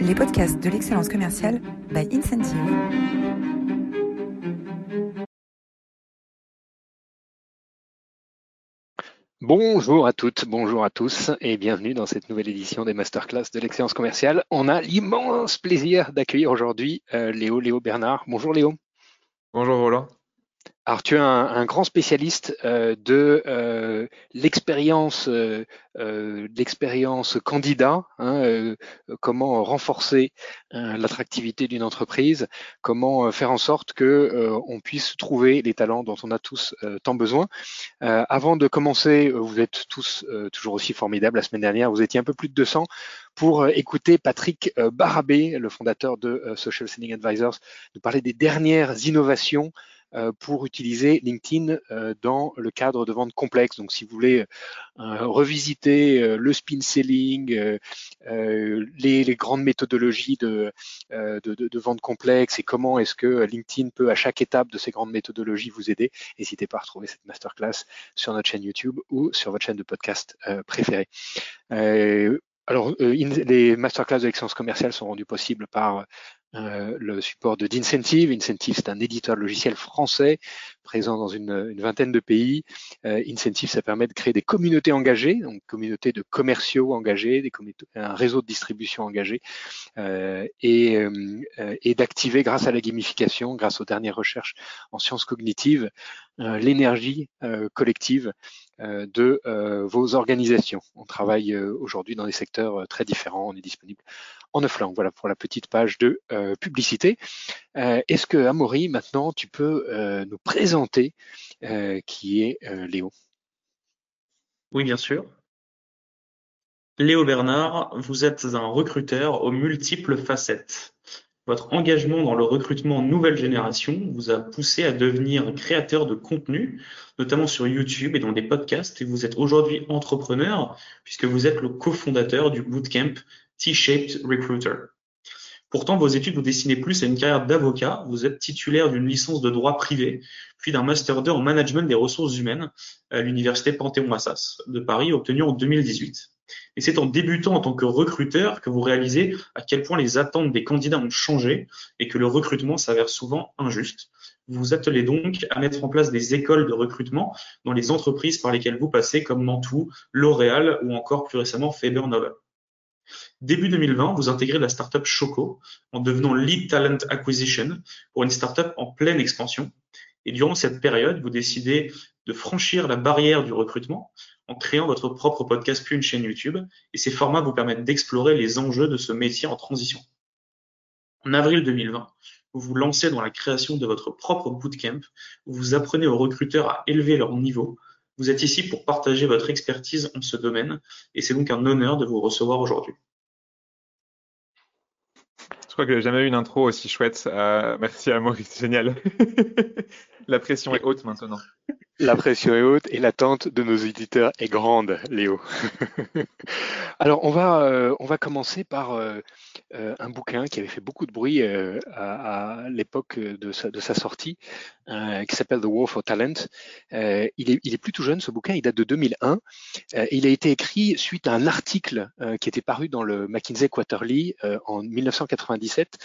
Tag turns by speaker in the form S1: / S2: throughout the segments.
S1: les podcasts de l'excellence commerciale by Incentive.
S2: Bonjour à toutes, bonjour à tous et bienvenue dans cette nouvelle édition des masterclass de l'excellence commerciale. On a l'immense plaisir d'accueillir aujourd'hui euh, Léo, Léo Bernard. Bonjour Léo.
S3: Bonjour Roland.
S2: Alors, tu es un, grand spécialiste euh, de euh, l'expérience, euh, l'expérience candidat, hein, comment renforcer l'attractivité d'une entreprise, comment faire en sorte que on puisse trouver les talents dont on a tous tant besoin. avant de commencer, vous êtes tous toujours aussi formidables. La semaine dernière, vous étiez un peu plus de 200 pour écouter Patrick Barabé, le fondateur de Social Selling Advisors, nous parler des dernières innovations euh, pour utiliser LinkedIn euh, dans le cadre de ventes complexes. Donc, si vous voulez euh, revisiter le spin selling, les, grandes méthodologies de, de, vente complexe et comment est-ce que LinkedIn peut à chaque étape de ces grandes méthodologies vous aider, n'hésitez pas à retrouver cette masterclass sur notre chaîne YouTube ou sur votre chaîne de podcast préférée. alors, les masterclass de l'excellence commerciale sont rendus possibles par euh, le support de d'Incentive. Incentive, c'est un éditeur logiciel français présent dans une, vingtaine de pays. Euh, Incentive, ça permet de créer des communautés engagées, donc communautés de commerciaux engagés, des un réseau de distribution engagé, euh, et, et d'activer grâce à la gamification, grâce aux dernières recherches en sciences cognitives, l'énergie collective de vos organisations. On travaille aujourd'hui dans des secteurs très différents. On est disponible en offline. Voilà pour la petite page de euh, publicité. Euh, est-ce que Amaury, maintenant, tu peux euh, nous présenter qui est Léo
S4: Oui, bien sûr. Léo Bernard, vous êtes un recruteur aux multiples facettes. Votre engagement dans le recrutement nouvelle génération vous a poussé à devenir créateur de contenu, notamment sur YouTube et dans des podcasts. Et vous êtes aujourd'hui entrepreneur puisque vous êtes le cofondateur du bootcamp T-Shaped Recruiter. Pourtant, vos études vous destinez plus à une carrière d'avocat. Vous êtes titulaire d'une licence de droit privé, puis d'un master 2 en management des ressources humaines à l'université Panthéon-Assas de Paris, obtenu en 2018. Et c'est en débutant en tant que recruteur que vous réalisez à quel point les attentes des candidats ont changé et que le recrutement s'avère souvent injuste. Vous vous attelez donc à mettre en place des écoles de recrutement dans les entreprises par lesquelles vous passez comme Mantoux, L'Oréal ou encore plus récemment Faber Novel. Début 2020, vous intégrez la startup Choco en devenant Lead Talent Acquisition pour une startup en pleine expansion. Et durant cette période, vous décidez de franchir la barrière du recrutement en créant votre propre podcast puis une chaîne YouTube. Et ces formats vous permettent d'explorer les enjeux de ce métier en transition. En avril 2020, vous vous lancez dans la création de votre propre bootcamp où vous apprenez aux recruteurs à élever leur niveau. Vous êtes ici pour partager votre expertise en ce domaine et c'est donc un honneur de vous recevoir aujourd'hui.
S3: Je crois que j'ai jamais eu une intro aussi chouette. Euh, merci à Maurice, génial. La pression est haute maintenant.
S2: La pression est haute et l'attente de nos éditeurs est grande, Léo. Alors, on va, euh, on va commencer par euh, euh, un bouquin qui avait fait beaucoup de bruit à, l'époque de sa, sortie, qui s'appelle The War for Talent. il, est, il est plutôt jeune, ce bouquin, il date de 2001. il a été écrit suite à un article qui était paru dans le McKinsey Quarterly en 1997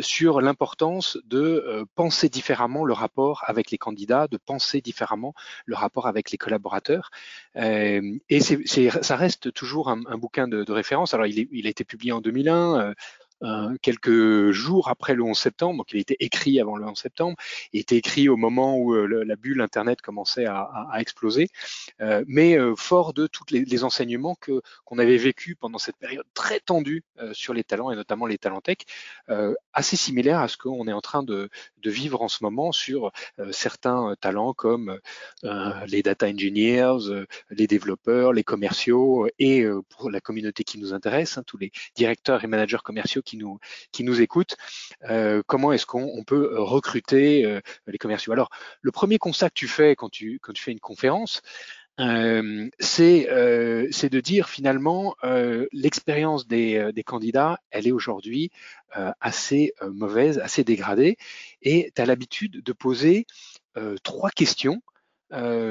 S2: sur l'importance de penser différemment le rapport avec les candidats, de penser différemment le rapport avec les collaborateurs. Euh, et ça reste toujours un, bouquin de, référence. Alors, il, il, a été publié en 2001. Euh, quelques jours après le 11 septembre, donc il a été écrit avant le 11 septembre, il été écrit au moment où euh, la bulle Internet commençait à, exploser, euh, mais fort de tous les, enseignements que qu'on avait vécu pendant cette période très tendue sur les talents et notamment les talents tech, assez similaire à ce qu'on est en train de, de, vivre en ce moment sur certains talents comme les data engineers, les développeurs, les commerciaux et pour la communauté qui nous intéresse, hein, tous les directeurs et managers commerciaux qui nous, qui nous écoutent, euh, comment est-ce qu'on peut recruter euh, les commerciaux? Alors, le premier constat que tu fais quand tu, quand tu fais une conférence, euh, c'est de dire finalement l'expérience des, des, candidats, elle est aujourd'hui assez mauvaise, assez dégradée, et tu as l'habitude de poser trois questions,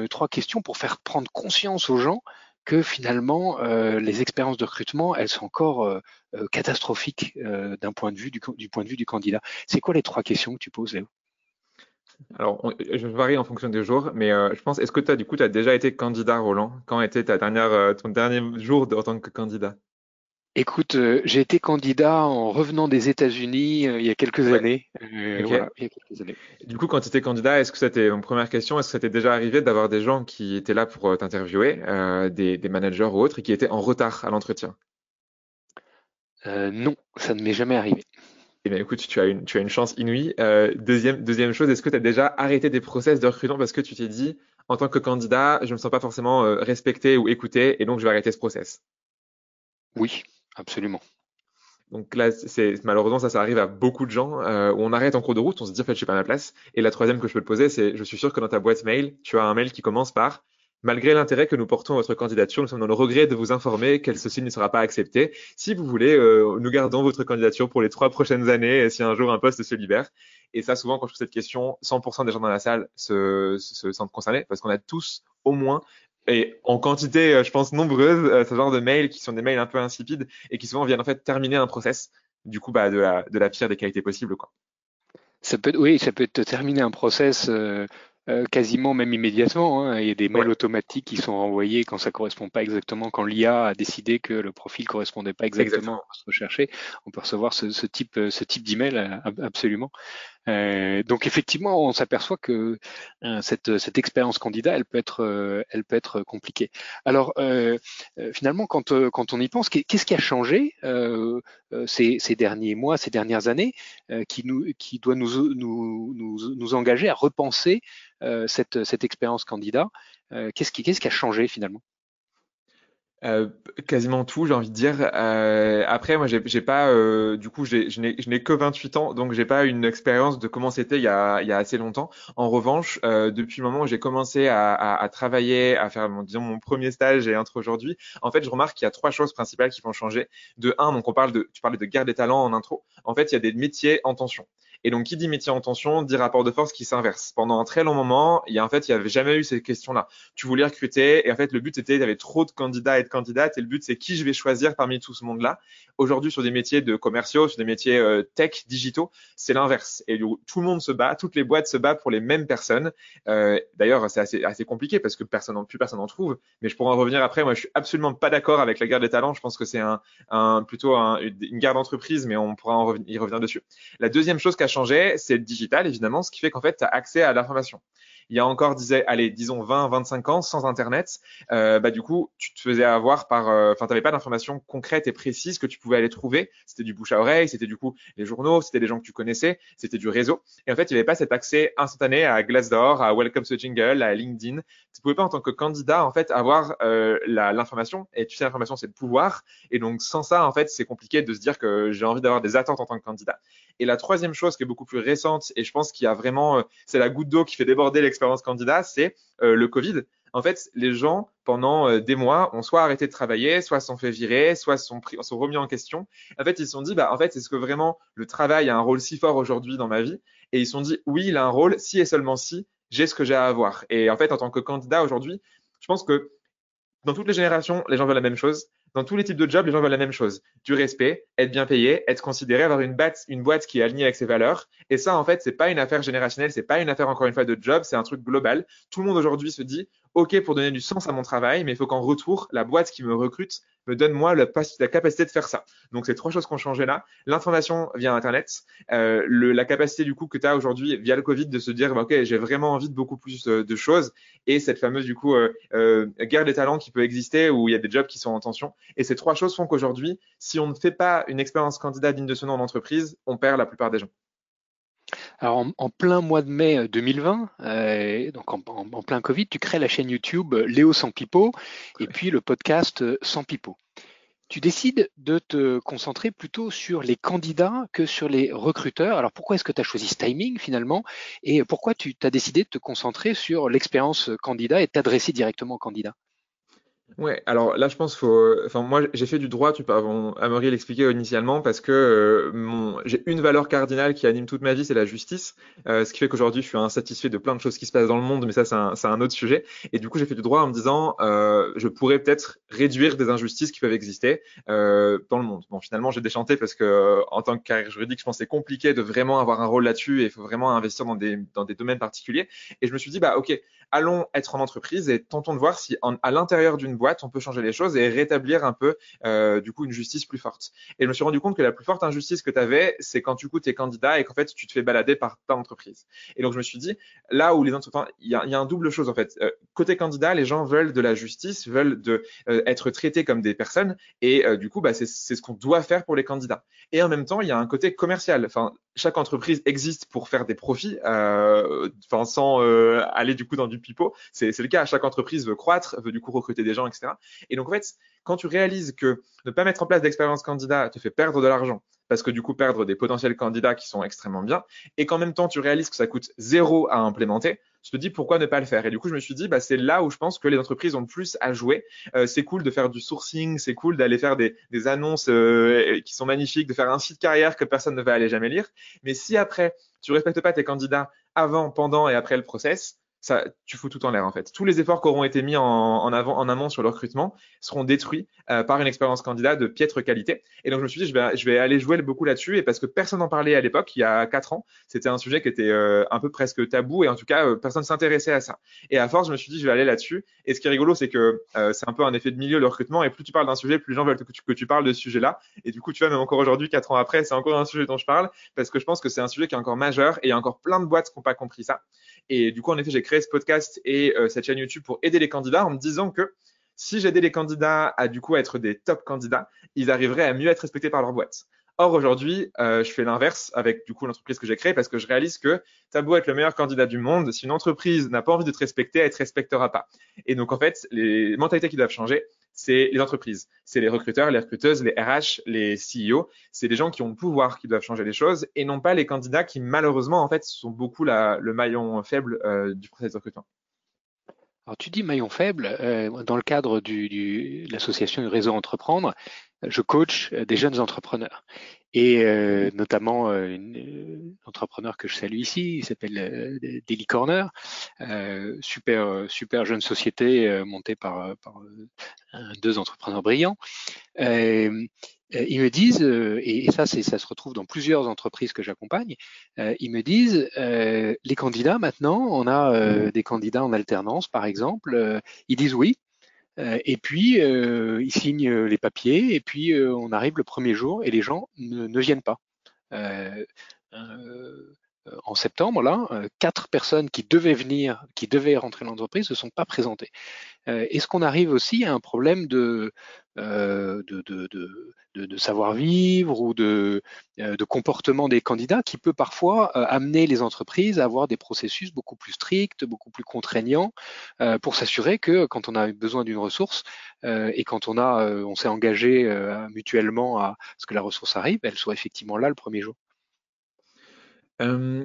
S2: trois questions pour faire prendre conscience aux gens que finalement les expériences de recrutement, elles sont encore catastrophiques d'un point de vue du, du, point de vue du candidat. C'est quoi les trois questions que tu poses, Léo?
S3: Alors, je varie en fonction des jours, mais je pense, est-ce que tu as du coup, tu as déjà été candidat, Roland? Quand était ta dernière, ton dernier jour en tant que candidat?
S2: Écoute, euh, j'ai été candidat en revenant des États-Unis euh, il y a quelques années.
S3: Euh, voilà, il y a quelques années. Du coup, quand tu étais candidat, est-ce que c'était, mon première question, est-ce que ça t'est déjà arrivé d'avoir des gens qui étaient là pour t'interviewer, des, des, managers ou autres, et qui étaient en retard à l'entretien?
S2: Non, ça ne m'est jamais arrivé.
S3: Eh bien, écoute, tu as une, tu as une chance inouïe. deuxième, deuxième chose, est-ce que tu as déjà arrêté des process de recrutement parce que tu t'es dit, en tant que candidat, je ne me sens pas forcément respecté ou écouté, et donc je vais arrêter ce process?
S2: Oui, Absolument.
S3: Donc là, c'est malheureusement ça, ça arrive à beaucoup de gens euh, où on arrête en cours de route, on se dit en fait je suis pas à ma place. Et la troisième que je peux te poser, c'est je suis sûr que dans ta boîte mail, tu as un mail qui commence par Malgré l'intérêt que nous portons à votre candidature, nous sommes dans le regret de vous informer qu'elle ceci ne sera pas accepté. Si vous voulez, euh, nous gardons votre candidature pour les trois prochaines années si un jour un poste se libère. Et ça, souvent, quand je pose cette question, 100% des gens dans la salle se, se sentent concernés parce qu'on a tous au moins et en quantité, euh, je pense, nombreuse, euh, ce genre de mails qui sont des mails un peu insipides et qui souvent viennent en fait terminer un process, du coup, bah, de la, de la pire des qualités possibles, quoi.
S2: Ça peut, oui, ça peut terminer un process euh, euh, quasiment même immédiatement. Hein. Il y a des mails automatiques qui sont renvoyés quand ça correspond pas exactement, quand l'IA a décidé que le profil correspondait pas exactement, à ce recherché. On peut recevoir ce, ce type, ce type d'email absolument. Euh, donc effectivement, on s'aperçoit que euh, cette, cette expérience candidat, elle peut être, euh, elle peut être compliquée. Alors finalement, quand, quand on y pense, qu'est-ce qui a changé ces, ces, derniers mois, ces dernières années, qui, nous, qui doit nous, nous, nous, nous engager à repenser cette, cette expérience candidat Qu'est-ce qui, qu'est-ce qui a changé finalement?
S3: Euh, quasiment tout, j'ai envie de dire. Euh, après, moi, j'ai pas, euh, du coup, je n'ai que 28 ans, donc j'ai pas une expérience de comment c'était il, y a, il y a assez longtemps. En revanche, euh, depuis le moment où j'ai commencé à, à, à, travailler, à faire, disons, mon premier stage et entre aujourd'hui, en fait, je remarque qu'il y a trois choses principales qui vont changer. De un, donc on parle de, tu parlais de guerre des talents en intro. En fait, il y a des métiers en tension. Et donc, qui dit métier en tension, dit rapport de force qui s'inverse. Pendant un très long moment, il y a en fait, il n'y avait jamais eu ces questions-là. Tu voulais recruter et en fait, le but était, il y avait trop de candidats et de candidates et le but c'est qui je vais choisir parmi tout ce monde-là. Aujourd'hui, sur des métiers de commerciaux, sur des métiers euh, tech, digitaux, c'est l'inverse. Et tout le monde se bat, toutes les boîtes se battent pour les mêmes personnes. Euh, D'ailleurs, c'est assez, assez compliqué parce que plus personne en trouve. Mais je pourrais en revenir après. Moi, je suis absolument pas d'accord avec la guerre des talents. Je pense que c'est un, plutôt un, une guerre d'entreprise, mais on pourra y revenir dessus. La deuxième chose qui a c'est le digital, évidemment, ce qui fait qu'en fait, tu as accès à l'information il y a encore, disais, allez, disons 20, 25 ans, sans Internet, euh, bah du coup, tu te faisais avoir par, euh, enfin, tu n'avais pas d'informations concrètes et précises que tu pouvais aller trouver. C'était du bouche à oreille, c'était du coup les journaux, c'était des gens que tu connaissais, c'était du réseau. Et en fait, il n'y avait pas cet accès instantané à Glassdoor, à Welcome to Jingle, à LinkedIn. Tu pouvais pas en tant que candidat en fait avoir euh, l'information. Et tu sais, l'information c'est le pouvoir. Et donc sans ça, en fait, c'est compliqué de se dire que j'ai envie d'avoir des attentes en tant que candidat. Et la troisième chose qui est beaucoup plus récente, et je pense qu'il y a vraiment, euh, c'est la goutte d'eau qui fait déborder l'expérience candidat, c'est euh, le Covid. En fait, les gens, pendant euh, des mois, ont soit arrêté de travailler, soit sont fait virer, soit sont, sont remis en question. En fait, ils se sont dit, bah, en fait, est-ce que vraiment le travail a un rôle si fort aujourd'hui dans ma vie? Et ils se sont dit, oui, il a un rôle si et seulement si j'ai ce que j'ai à avoir. Et en fait, en tant que candidat aujourd'hui, je pense que dans toutes les générations, les gens veulent la même chose dans tous les types de jobs, les gens veulent la même chose. Du respect, être bien payé, être considéré, avoir une, boîte, qui est alignée avec ses valeurs. Et ça, en fait, c'est pas une affaire générationnelle, c'est pas une affaire, encore une fois, de job, c'est un truc global. Tout le monde aujourd'hui se dit, OK pour donner du sens à mon travail, mais il faut qu'en retour, la boîte qui me recrute me donne moi la, capacité de faire ça. Donc, c'est trois choses qui ont changé là. L'information via Internet, euh, le, la capacité du coup que tu as aujourd'hui via le Covid de se dire, bah, OK, j'ai vraiment envie de beaucoup plus euh, de choses, et cette fameuse du coup euh, euh, guerre des talents qui peut exister où il y a des jobs qui sont en tension. Et ces trois choses font qu'aujourd'hui, si on ne fait pas une expérience candidat digne de ce nom en entreprise, on perd la plupart des gens.
S2: Alors, en, plein mois de mai 2020, euh, euh, donc en, plein Covid, tu crées la chaîne YouTube euh, Léo sans pipeau et puis le podcast Sans pipeau. Tu décides de te concentrer plutôt sur les candidats que sur les recruteurs. Alors pourquoi est-ce que tu as choisi ce timing finalement? Et pourquoi tu as décidé de te concentrer sur l'expérience candidat et t'adresser directement aux candidats
S3: Ouais, alors là, je pense faut. Enfin, moi, j'ai fait du droit. Tu peux. Amaury l'expliquait initialement parce que euh, j'ai une valeur cardinale qui anime toute ma vie, c'est la justice. Euh, ce qui fait qu'aujourd'hui, je suis insatisfait de plein de choses qui se passent dans le monde, mais ça, c'est un, autre sujet. Et du coup, j'ai fait du droit en me disant, euh, je pourrais peut-être réduire des injustices qui peuvent exister dans le monde. Bon, finalement, j'ai déchanté parce que en tant que carrière juridique, je pense que c'est compliqué de vraiment avoir un rôle là-dessus et il faut vraiment investir dans des domaines particuliers. Et je me suis dit, bah ok, allons être en entreprise et tentons de voir si en, à l'intérieur d'une boîte, on peut changer les choses et rétablir un peu, euh, du coup, une justice plus forte. Et je me suis rendu compte que la plus forte injustice que tu avais, c'est quand du coup, tu es candidat et qu'en fait, tu te fais balader par ta entreprise. Et donc, je me suis dit, là où les entreprises, il y a, y a un double chose en fait. Euh, côté candidat, les gens veulent de la justice, veulent de euh, être traités comme des personnes et euh, du coup, bah, c'est ce qu'on doit faire pour les candidats. Et en même temps, il y a un côté commercial. Chaque entreprise existe pour faire des profits, euh, enfin sans euh, aller du coup dans du pipeau. C'est le cas. Chaque entreprise veut croître, veut du coup recruter des gens, etc. Et donc en fait, quand tu réalises que ne pas mettre en place d'expérience candidat te fait perdre de l'argent, parce que du coup perdre des potentiels candidats qui sont extrêmement bien, et qu'en même temps tu réalises que ça coûte zéro à implémenter, je te dis pourquoi ne pas le faire? Et du coup je me suis dit bah c'est là où je pense que les entreprises ont le plus à jouer. Euh, c'est cool de faire du sourcing, c'est cool d'aller faire des, des annonces euh, qui sont magnifiques, de faire un site carrière que personne ne va aller jamais lire. Mais si après tu respectes pas tes candidats avant, pendant et après le process, ça, tu fous tout en l'air en fait. Tous les efforts qui auront été mis en, en, avant, en amont sur le recrutement seront détruits euh, par une expérience candidat de piètre qualité. Et donc je me suis dit, je vais, je vais aller jouer beaucoup là-dessus. Et parce que personne n'en parlait à l'époque, il y a quatre ans, c'était un sujet qui était euh, un peu presque tabou et en tout cas, euh, personne s'intéressait à ça. Et à force, je me suis dit, je vais aller là-dessus. Et ce qui est rigolo, c'est que euh, c'est un peu un effet de milieu le recrutement. Et plus tu parles d'un sujet, plus les gens veulent que tu, que tu parles de ce sujet-là. Et du coup, tu vois, même encore aujourd'hui, quatre ans après, c'est encore un sujet dont je parle parce que je pense que c'est un sujet qui est encore majeur et il y a encore plein de boîtes qui n'ont pas compris ça. Et du coup, en effet, j'ai créé ce podcast et euh, cette chaîne YouTube pour aider les candidats en me disant que si j'aidais les candidats à du coup être des top candidats, ils arriveraient à mieux être respectés par leur boîte. Or aujourd'hui, euh, je fais l'inverse avec du coup l'entreprise que j'ai créée parce que je réalise que t'as beau être le meilleur candidat du monde, si une entreprise n'a pas envie de te respecter, elle te respectera pas. Et donc en fait, les mentalités qui doivent changer, c'est les entreprises, c'est les recruteurs, les recruteuses, les RH, les CEO, c'est des gens qui ont le pouvoir qui doivent changer les choses et non pas les candidats qui malheureusement en fait sont beaucoup le maillon faible euh, du processus de recrutement.
S2: Alors tu dis maillon faible, euh, dans le cadre du, du, de l'association réseau Entreprendre, je coach euh, des jeunes entrepreneurs et euh, notamment euh, une, entrepreneur que je salue ici, il s'appelle euh, Daily Corner, euh, super super jeune société montée par, par deux entrepreneurs brillants. ils me disent, et, ça c'est ça se retrouve dans plusieurs entreprises que j'accompagne, ils me disent les candidats maintenant, on a des candidats en alternance par exemple, ils disent oui, euh, et puis, euh, ils signent les papiers, et puis euh, on arrive le premier jour, et les gens ne viennent pas. En septembre, là, quatre personnes qui devaient venir, qui devaient rentrer dans l'entreprise, ne sont pas présentées. Est-ce qu'on arrive aussi à un problème de, savoir-vivre ou de, comportement des candidats qui peut parfois amener les entreprises à avoir des processus beaucoup plus stricts, beaucoup plus contraignants, pour s'assurer que quand on a besoin d'une ressource et quand on s'est engagé mutuellement à ce que la ressource arrive, elle soit effectivement là le premier jour?
S3: Euh,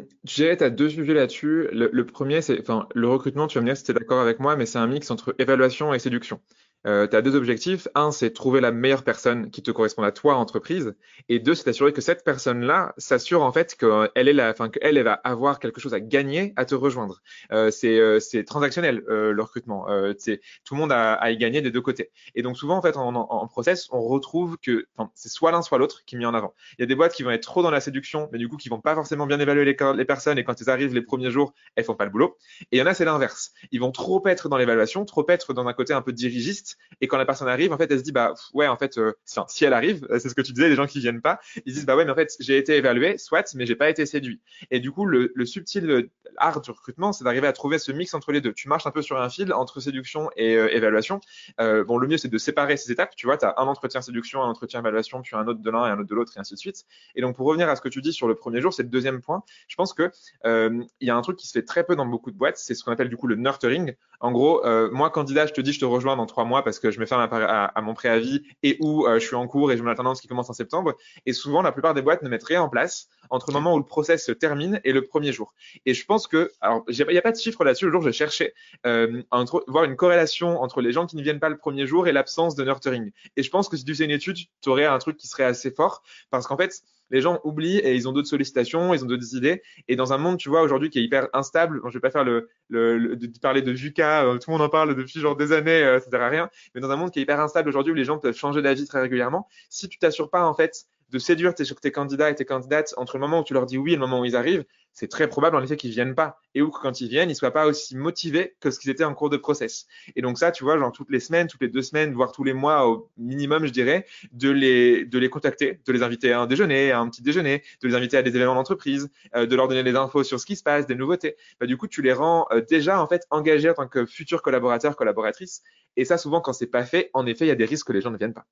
S3: deux sujets là-dessus. Le, le, premier, c'est, enfin, le recrutement, tu vas me dire si tu es d'accord avec moi, mais c'est un mix entre évaluation et séduction. Euh, tu as deux objectifs. Un, c'est trouver la meilleure personne qui te correspond à toi, entreprise. Et deux, c'est d'assurer que cette personne-là s'assure en fait qu'elle est la, enfin, qu'elle elle va avoir quelque chose à gagner à te rejoindre. Euh, c'est, euh, transactionnel euh, le recrutement. Euh, c'est tout le monde a à y gagner des deux côtés. Et donc souvent en fait en, en, en process, on retrouve que c'est soit l'un soit l'autre qui est mis en avant. Il y a des boîtes qui vont être trop dans la séduction, mais du coup qui vont pas forcément bien évaluer les, les personnes et quand ils arrivent les premiers jours, elles font pas le boulot. Et il y en a c'est l'inverse. Ils vont trop être dans l'évaluation, trop être dans un côté un peu dirigiste et quand la personne arrive, en fait, elle se dit bah ouais, en fait, euh, si elle arrive, euh, c'est ce que tu disais, les gens qui viennent pas, ils disent bah ouais, mais en fait, j'ai été évalué, soit, mais j'ai pas été séduit. Et du coup, le, subtil euh, art du recrutement, c'est d'arriver à trouver ce mix entre les deux. Tu marches un peu sur un fil entre séduction et évaluation. Bon, le mieux, c'est de séparer ces étapes. Tu vois, tu as un entretien séduction, un entretien évaluation, puis un autre de l'un et un autre de l'autre, et ainsi de suite. Et donc, pour revenir à ce que tu dis sur le premier jour, c'est le deuxième point. Je pense que il y a un truc qui se fait très peu dans beaucoup de boîtes, c'est ce qu'on appelle du coup le nurturing. En gros, moi, candidat, je te dis, je te rejoins dans trois mois parce que je me ferme à, à, mon préavis et où euh, je suis en cours et j'ai mon alternance qui commence en septembre. Et souvent, la plupart des boîtes ne mettent rien en place entre le moment où le process se termine et le premier jour. Et je pense que, alors, il n'y a pas de chiffre là-dessus. Le jour, je cherchais euh, à voir une corrélation entre les gens qui ne viennent pas le premier jour et l'absence de nurturing. Et je pense que si tu fais une étude, tu aurais un truc qui serait assez fort parce qu'en fait, les gens oublient et ils ont d'autres sollicitations, ils ont d'autres idées. Et dans un monde, tu vois, aujourd'hui qui est hyper instable, bon, je vais pas faire le, le, de, parler de VUCA, euh, tout le monde en parle depuis genre des années, euh, ça sert à rien. Mais dans un monde qui est hyper instable aujourd'hui où les gens peuvent changer d'avis très régulièrement, si tu t'assures pas en fait de séduire tes, candidats et tes candidates entre le moment où tu leur dis oui et le moment où ils arrivent, c'est très probable en effet qu'ils viennent pas et ou que quand ils viennent, ils soient pas aussi motivés que ce qu'ils étaient en cours de process. Et donc ça, tu vois, genre toutes les semaines, toutes les deux semaines, voire tous les mois au minimum, je dirais, de les de les contacter, de les inviter à un déjeuner, à un petit déjeuner, de les inviter à des événements d'entreprise, euh, de leur donner des infos sur ce qui se passe, des nouveautés. Bah, du coup, tu les rends euh, déjà en fait engagés en tant que futurs collaborateurs, collaboratrices. Et ça, souvent, quand c'est pas fait, en effet, il y a des risques que les gens ne viennent pas.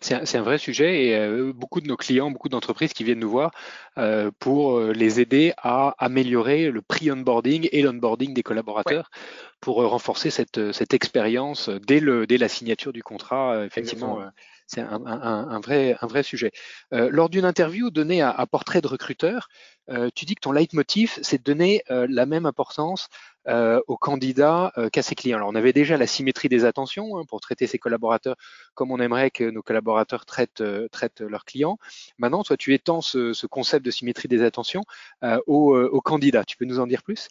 S2: C'est un, vrai sujet et euh, beaucoup de nos clients, beaucoup d'entreprises qui viennent nous voir euh, pour euh, les aider à améliorer le pre-onboarding et l'onboarding des collaborateurs pour renforcer cette, cette expérience dès, le, dès la signature du contrat. effectivement, c'est un, un, vrai, un vrai sujet. lors d'une interview donnée à, à, Portrait de recruteur, tu dis que ton leitmotiv, c'est de donner la même importance euh, aux candidats euh, qu'à ses clients. Alors, on avait déjà la symétrie des attentions hein, pour traiter ses collaborateurs comme on aimerait que nos collaborateurs traitent, euh, leurs clients. Maintenant, toi, tu étends ce, ce concept de symétrie des attentions aux, candidats. Tu peux nous en dire plus?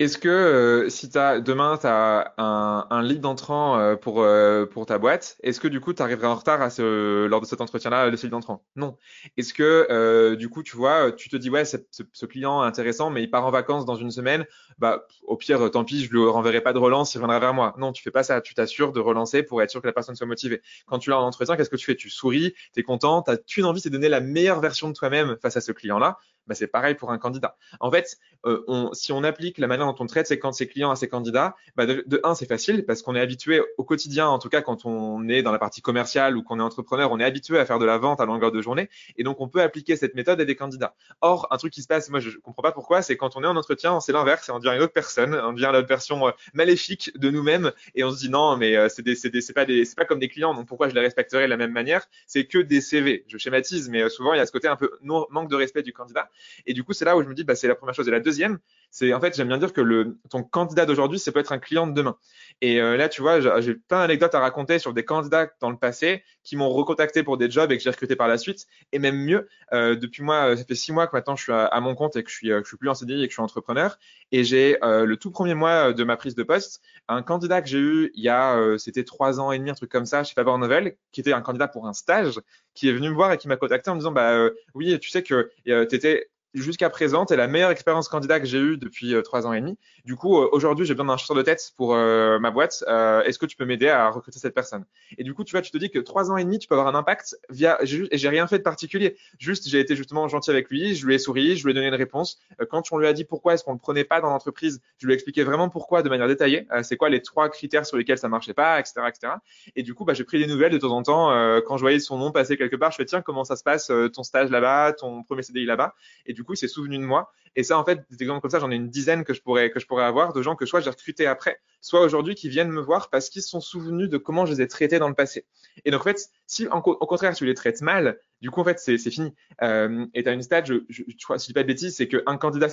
S3: Est-ce que euh, si demain tu as un, un lead entrant euh, pour, euh, pour ta boîte, est-ce que du coup tu arriverais en retard à lors de cet entretien-là, le lead entrant Non. Est-ce que du coup tu vois, tu te dis ouais, ce, ce, client est intéressant, mais il part en vacances dans une semaine, bah au pire, tant pis, je lui renverrai pas de relance, il reviendra vers moi. Non, tu fais pas ça, tu t'assures de relancer pour être sûr que la personne soit motivée. Quand tu l'as en entretien, qu'est-ce que tu fais? Tu souris, tu es content, tu as une envie, c'est de donner la meilleure version de toi-même face à ce client-là. Bah, c'est pareil pour un candidat. En fait, on, si on applique la manière on traite quand ses clients à ses candidats, bah de, un, c'est facile parce qu'on est habitué au quotidien, en tout cas quand on est dans la partie commerciale ou qu'on est entrepreneur, on est habitué à faire de la vente à longueur de journée et donc on peut appliquer cette méthode à des candidats. Or, un truc qui se passe, moi je, comprends pas pourquoi, c'est quand on est en entretien, c'est l'inverse, on devient une autre personne, on devient la version euh, maléfique de nous-mêmes et on se dit non, mais euh, c'est des, pas des, c'est pas comme des clients, donc pourquoi je les respecterais de la même manière? C'est que des CV. Je schématise, mais euh, souvent il y a ce côté un peu manque de respect du candidat et du coup c'est là où je me dis bah c'est la première chose. Et la deuxième, c'est en fait j'aime bien dire que le ton candidat d'aujourd'hui, ça peut être un client de demain. Et euh, là, tu vois, j'ai plein d'anecdotes à raconter sur des candidats dans le passé qui m'ont recontacté pour des jobs et que j'ai recruté par la suite. Et même mieux, euh, depuis moi, euh, ça fait six mois que maintenant je suis à, mon compte et que je suis, je suis plus en CDI et que je suis entrepreneur. Et j'ai le tout premier mois de ma prise de poste, un candidat que j'ai eu il y a, c'était trois ans et demi, un truc comme ça, chez Faber Novel, qui était un candidat pour un stage, qui est venu me voir et qui m'a contacté en me disant, bah oui, tu sais que tu étais jusqu'à présent, c'est la meilleure expérience candidat que j'ai eue depuis euh, trois ans et demi. Du coup, euh, aujourd'hui, j'ai besoin d'un chasseur de tête pour euh, ma boîte. Est-ce que tu peux m'aider à recruter cette personne? Et du coup, tu vois, tu te dis que trois ans et demi, tu peux avoir un impact via. Et j'ai rien fait de particulier. Juste, j'ai été justement gentil avec lui. Je lui ai souri, je lui ai donné une réponse. Quand on lui a dit pourquoi est-ce qu'on le prenait pas dans l'entreprise, je lui ai expliqué vraiment pourquoi de manière détaillée. c'est quoi les trois critères sur lesquels ça marchait pas, etc., etc. Et du coup, bah, j'ai pris des nouvelles de temps en temps. quand je voyais son nom passer quelque part, je fais tiens, comment ça se passe ton stage là-bas, ton premier CDI là-bas? Et du coup, il s'est souvenu de moi. Et ça, en fait, des exemples comme ça, j'en ai une dizaine que je pourrais, que je pourrais avoir de gens que soit j'ai recruté après, soit aujourd'hui qui viennent me voir parce qu'ils se sont souvenus de comment je les ai traités dans le passé. Et donc, en fait, si au contraire, tu les traites mal, du coup, en fait, c'est fini. Euh, et tu as une stage, je, je, je je dis pas de bêtises, c'est qu'un candidat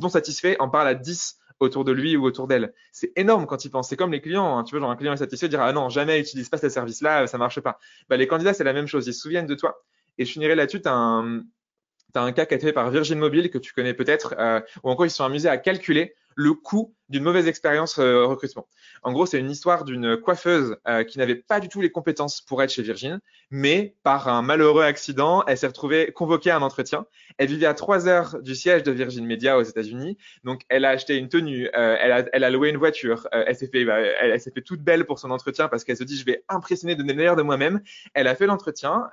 S3: non satisfait en parle à 10 autour de lui ou autour d'elle. C'est énorme quand il pense. C'est comme les clients. Hein. Tu vois, genre un client est satisfait, dira ah non, jamais utilise pas ce service-là, ça marche pas. Bah, les candidats, c'est la même chose. Ils se souviennent de toi. Et je finirai là-dessus. Un, tu un cas qui a été fait par Virgin Mobile que tu connais peut-être, euh, où encore ils se sont amusés à calculer le coût d'une mauvaise expérience euh, recrutement. En gros, c'est une histoire d'une coiffeuse euh, qui n'avait pas du tout les compétences pour être chez Virgin, mais par un malheureux accident, elle s'est retrouvée convoquée à un entretien. Elle vivait à trois heures du siège de Virgin Media aux États-Unis, donc elle a acheté une tenue, euh, elle, a, elle, a, loué une voiture, euh, elle s'est fait, bah, elle, s'est fait toute belle pour son entretien parce qu'elle se dit je vais impressionner, donner le meilleur de moi-même. Elle a fait l'entretien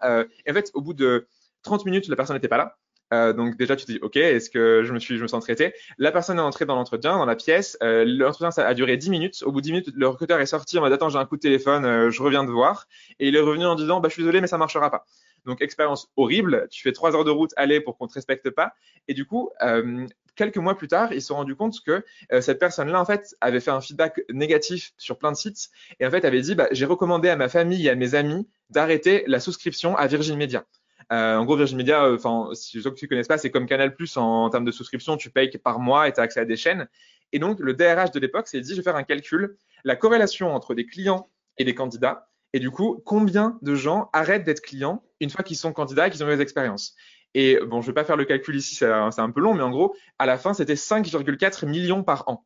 S3: et en fait, au bout de 30 minutes, la personne n'était pas là. Euh, donc déjà tu te dis ok est-ce que je me suis je me sens traité? La personne est entrée dans l'entretien dans la pièce. Euh, l'entretien ça a duré 10 minutes. Au bout de 10 minutes le recruteur est sorti en mode attends j'ai un coup de téléphone euh, je reviens de voir. Et il est revenu en disant bah je suis désolé mais ça marchera pas. Donc expérience horrible. Tu fais trois heures de route aller pour qu'on te respecte pas. Et du coup euh, quelques mois plus tard, ils se sont rendus compte que euh, cette personne-là, en fait, avait fait un feedback négatif sur plein de sites et en fait avait dit, bah, j'ai recommandé à ma famille et à mes amis d'arrêter la souscription à Virgin Media. Euh, en gros, Virgin Media, euh, enfin, si ceux qui ne connaissent pas, c'est comme Canal Plus en, termes de souscription, tu payes par mois et tu as accès à des chaînes. Et donc, le DRH de l'époque s'est dit, je vais faire un calcul, la corrélation entre des clients et des candidats, et du coup, combien de gens arrêtent d'être clients une fois qu'ils sont candidats et qu'ils ont eu des expériences Et bon, je ne vais pas faire le calcul ici, c'est un peu long, mais en gros, à la fin, c'était 5,4 millions par an.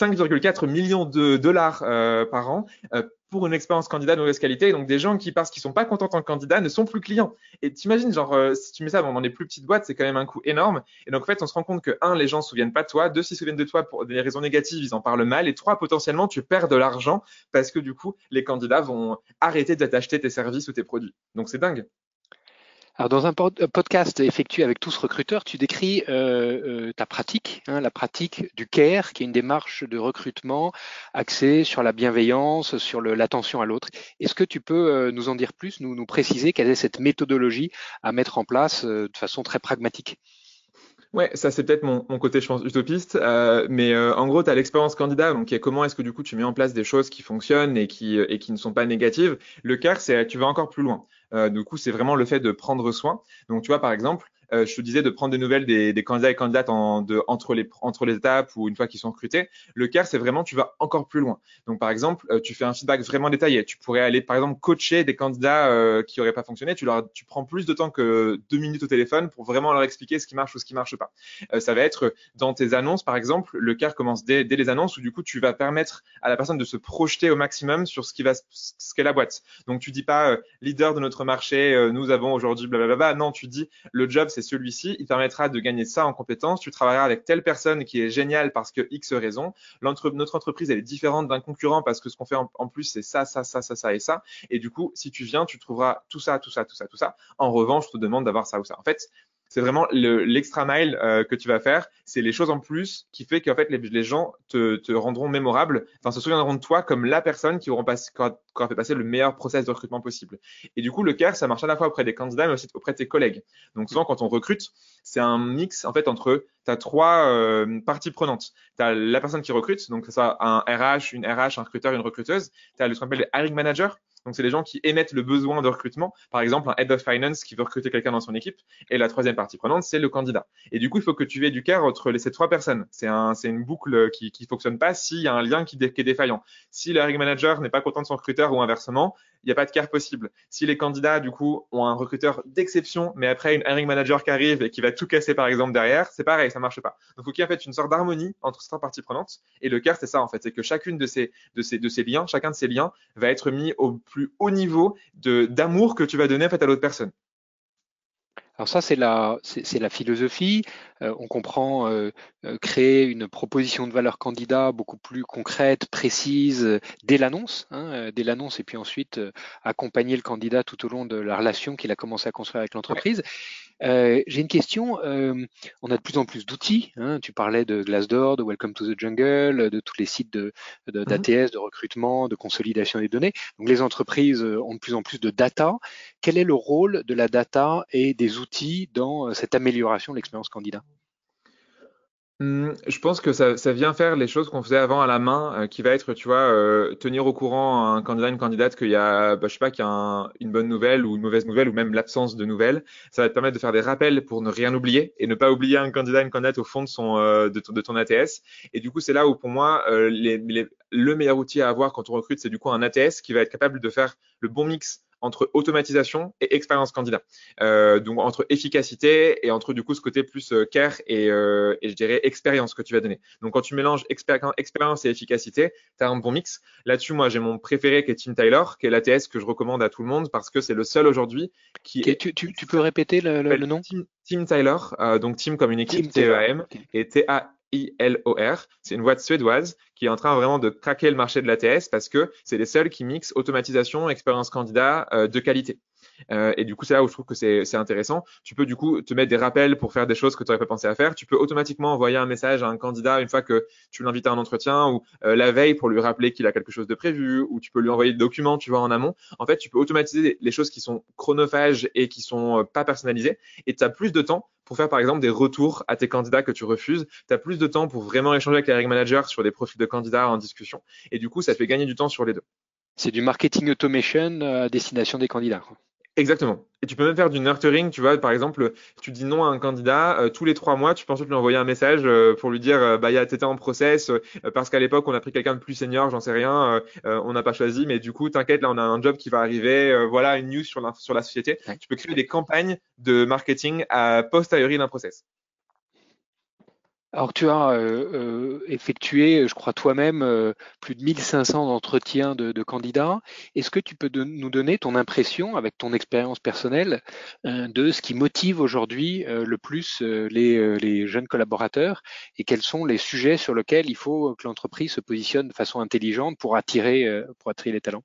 S3: 5,4 millions de dollars euh, par an euh, pour une expérience candidat de mauvaise qualité. Donc des gens qui, parce qu'ils sont pas contents en candidat, ne sont plus clients. Et t'imagines, genre, euh, si tu mets ça dans les plus petites boîtes, c'est quand même un coût énorme. Et donc en fait, on se rend compte que un, les gens se souviennent pas de toi, deux, s'ils se souviennent de toi pour des raisons négatives, ils en parlent mal, et trois, potentiellement, tu perds de l'argent parce que du coup, les candidats vont arrêter de t'acheter tes services ou tes produits. Donc c'est dingue.
S2: Alors dans un podcast effectué avec tous recruteurs, tu décris euh, euh, ta pratique, hein, la pratique du CARE, qui est une démarche de recrutement axée sur la bienveillance, sur l'attention à l'autre. Est-ce que tu peux euh, nous en dire plus, nous, nous préciser quelle est cette méthodologie à mettre en place de façon très pragmatique?
S3: Ouais, ça c'est peut-être mon, mon, côté, je pense, utopiste, euh, mais euh, en gros, tu as l'expérience candidat, donc comment est-ce que du coup tu mets en place des choses qui fonctionnent et qui, et qui ne sont pas négatives. Le CARE, c'est tu vas encore plus loin. Euh, du coup, c'est vraiment le fait de prendre soin. Donc, tu vois, par exemple, euh, je te disais de prendre des nouvelles des, des candidats et candidates en, de, entre, les, entre les étapes ou une fois qu'ils sont recrutés. Le CARE, c'est vraiment, tu vas encore plus loin. Donc, par exemple, euh, tu fais un feedback vraiment détaillé. Tu pourrais aller, par exemple, coacher des candidats euh, qui n'auraient pas fonctionné. Tu, leur, tu prends plus de temps que deux minutes au téléphone pour vraiment leur expliquer ce qui marche ou ce qui marche pas. ça va être dans tes annonces, par exemple, le CARE commence dès, dès les annonces où du coup, tu vas permettre à la personne de se projeter au maximum sur ce qui va, ce qu'est la boîte. Donc, tu dis pas leader de notre marché, nous avons aujourd'hui blablabla. Non, tu dis le job, c'est celui-ci. Il permettra de gagner ça en compétences. Tu travailleras avec telle personne qui est géniale parce que X raison. Notre entreprise, elle est différente d'un concurrent parce que ce qu'on fait en, plus, c'est ça, ça, ça, ça, ça et ça. Et du coup, si tu viens, tu trouveras tout ça, tout ça, tout ça, tout ça. En revanche, je te demande d'avoir ça ou ça. En fait, c'est vraiment l'extra mile euh, que tu vas faire. C'est les choses en plus qui fait qu'en fait les, les gens te, te, rendront mémorable, enfin se souviendront de toi comme la personne qui, aura, qui, aura, fait passer le meilleur process de recrutement possible. Et du coup, le CARE, ça marche à la fois auprès des candidats, mais aussi auprès de tes collègues. Donc souvent, quand on recrute, c'est un mix en fait entre tu as trois euh, parties prenantes. Tu as la personne qui recrute, donc ça un RH, une RH, un recruteur, une recruteuse. Tu as ce qu'on appelle le hiring manager, donc, c'est les gens qui émettent le besoin de recrutement. Par exemple, un head of finance qui veut recruter quelqu'un dans son équipe. Et la troisième partie prenante, c'est le candidat. Et du coup, il faut que tu aies du care entre ces trois personnes. C'est un, une boucle qui, qui fonctionne pas s'il y a un lien qui, qui est défaillant. Si le hiring manager n'est pas content de son recruteur ou inversement, il n'y a pas de care possible. Si les candidats, du coup, ont un recruteur d'exception, mais après une hiring manager qui arrive et qui va tout casser, par exemple, derrière, c'est pareil, ça marche pas. Donc, faut qu'il y ait en fait une sorte d'harmonie entre ces parties prenantes. Et le care, c'est ça, en fait. C'est que chacune de ces, de ces, de ces liens, chacun de ces liens va être mis au plus haut niveau d'amour que tu vas donner en fait à l'autre personne.
S2: Alors ça, c'est la, philosophie. Euh, on comprend euh, euh, créer une proposition de valeur candidat beaucoup plus concrète, précise, dès l'annonce, hein, dès l'annonce, et puis ensuite accompagner le candidat tout au long de la relation qu'il a commencé à construire avec l'entreprise. Euh, j'ai une question. Euh, on a de plus en plus d'outils. Hein. Tu parlais de Glassdoor, de Welcome to the Jungle, de tous les sites de, de, d'ATS, mm-hmm. de recrutement, de consolidation des données. Donc les entreprises euh, ont de plus en plus de data. Quel est le rôle de la data et des outils dans cette amélioration de l'expérience candidat?
S3: Je pense que ça, ça, vient faire les choses qu'on faisait avant à la main, euh, qui va être, tu vois, euh, tenir au courant un candidat, une candidate qu'il y a, bah, je sais pas, qu'il y a un, une bonne nouvelle ou une mauvaise nouvelle ou même l'absence de nouvelles. Ça va te permettre de faire des rappels pour ne rien oublier et ne pas oublier un candidat, une candidate au fond de son, euh, de, de, ton ATS. Et du coup, c'est là où pour moi, les, les, le meilleur outil à avoir quand on recrute, c'est du coup un ATS qui va être capable de faire le bon mix entre automatisation et expérience candidat. Euh, donc entre efficacité et entre du coup ce côté plus euh, care et, euh, et, je dirais expérience que tu vas donner. Donc quand tu mélanges expérience et efficacité, tu as un bon mix. Là-dessus, moi j'ai mon préféré qui est Tim Tyler, qui est l'ATS que je recommande à tout le monde parce que c'est le seul aujourd'hui qui
S2: est... tu, tu, tu, peux répéter le, le, le nom?
S3: Tim, Tyler, euh, donc Tim comme une équipe, T-E-A-M, et T-A ILOR. C'est une boîte suédoise qui est en train vraiment de craquer le marché de l'ATS parce que c'est les seuls qui mixent automatisation, expérience candidat euh, de qualité. Euh, et du coup, c'est là où je trouve que c'est intéressant. Tu peux du coup te mettre des rappels pour faire des choses que tu n'aurais pas pensé à faire. Tu peux automatiquement envoyer un message à un candidat une fois que tu l'invites à un entretien ou euh, la veille pour lui rappeler qu'il a quelque chose de prévu ou tu peux lui envoyer des documents, tu vois, en amont. En fait, tu peux automatiser les choses qui sont chronophages et qui sont pas personnalisées et tu as plus de temps pour faire par exemple des retours à tes candidats que tu refuses. Tu as plus de temps pour vraiment échanger avec les hiring managers sur des profils de candidats en discussion. Et du coup, ça te fait gagner du temps sur les deux.
S2: C'est du marketing automation à destination des candidats.
S3: Exactement. Et tu peux même faire du nurturing, tu vois, par exemple, tu dis non à un candidat, euh, tous les trois mois, tu peux ensuite lui envoyer un message euh, pour lui dire, euh, bah, t'étais en process, parce qu'à l'époque, on a pris quelqu'un de plus senior, j'en sais rien, on n'a pas choisi, mais du coup, t'inquiète, là, on a un job qui va arriver, voilà, une news sur la, sur la société. Tu peux créer des campagnes de marketing à posteriori d'un process.
S2: Alors tu as euh, euh, effectué, je crois toi-même, euh, plus de 1500 entretiens de, candidats. Est-ce que tu peux nous donner ton impression, avec ton expérience personnelle, de ce qui motive aujourd'hui le plus les, les, jeunes collaborateurs et quels sont les sujets sur lesquels il faut que l'entreprise se positionne de façon intelligente pour attirer, pour attirer les talents?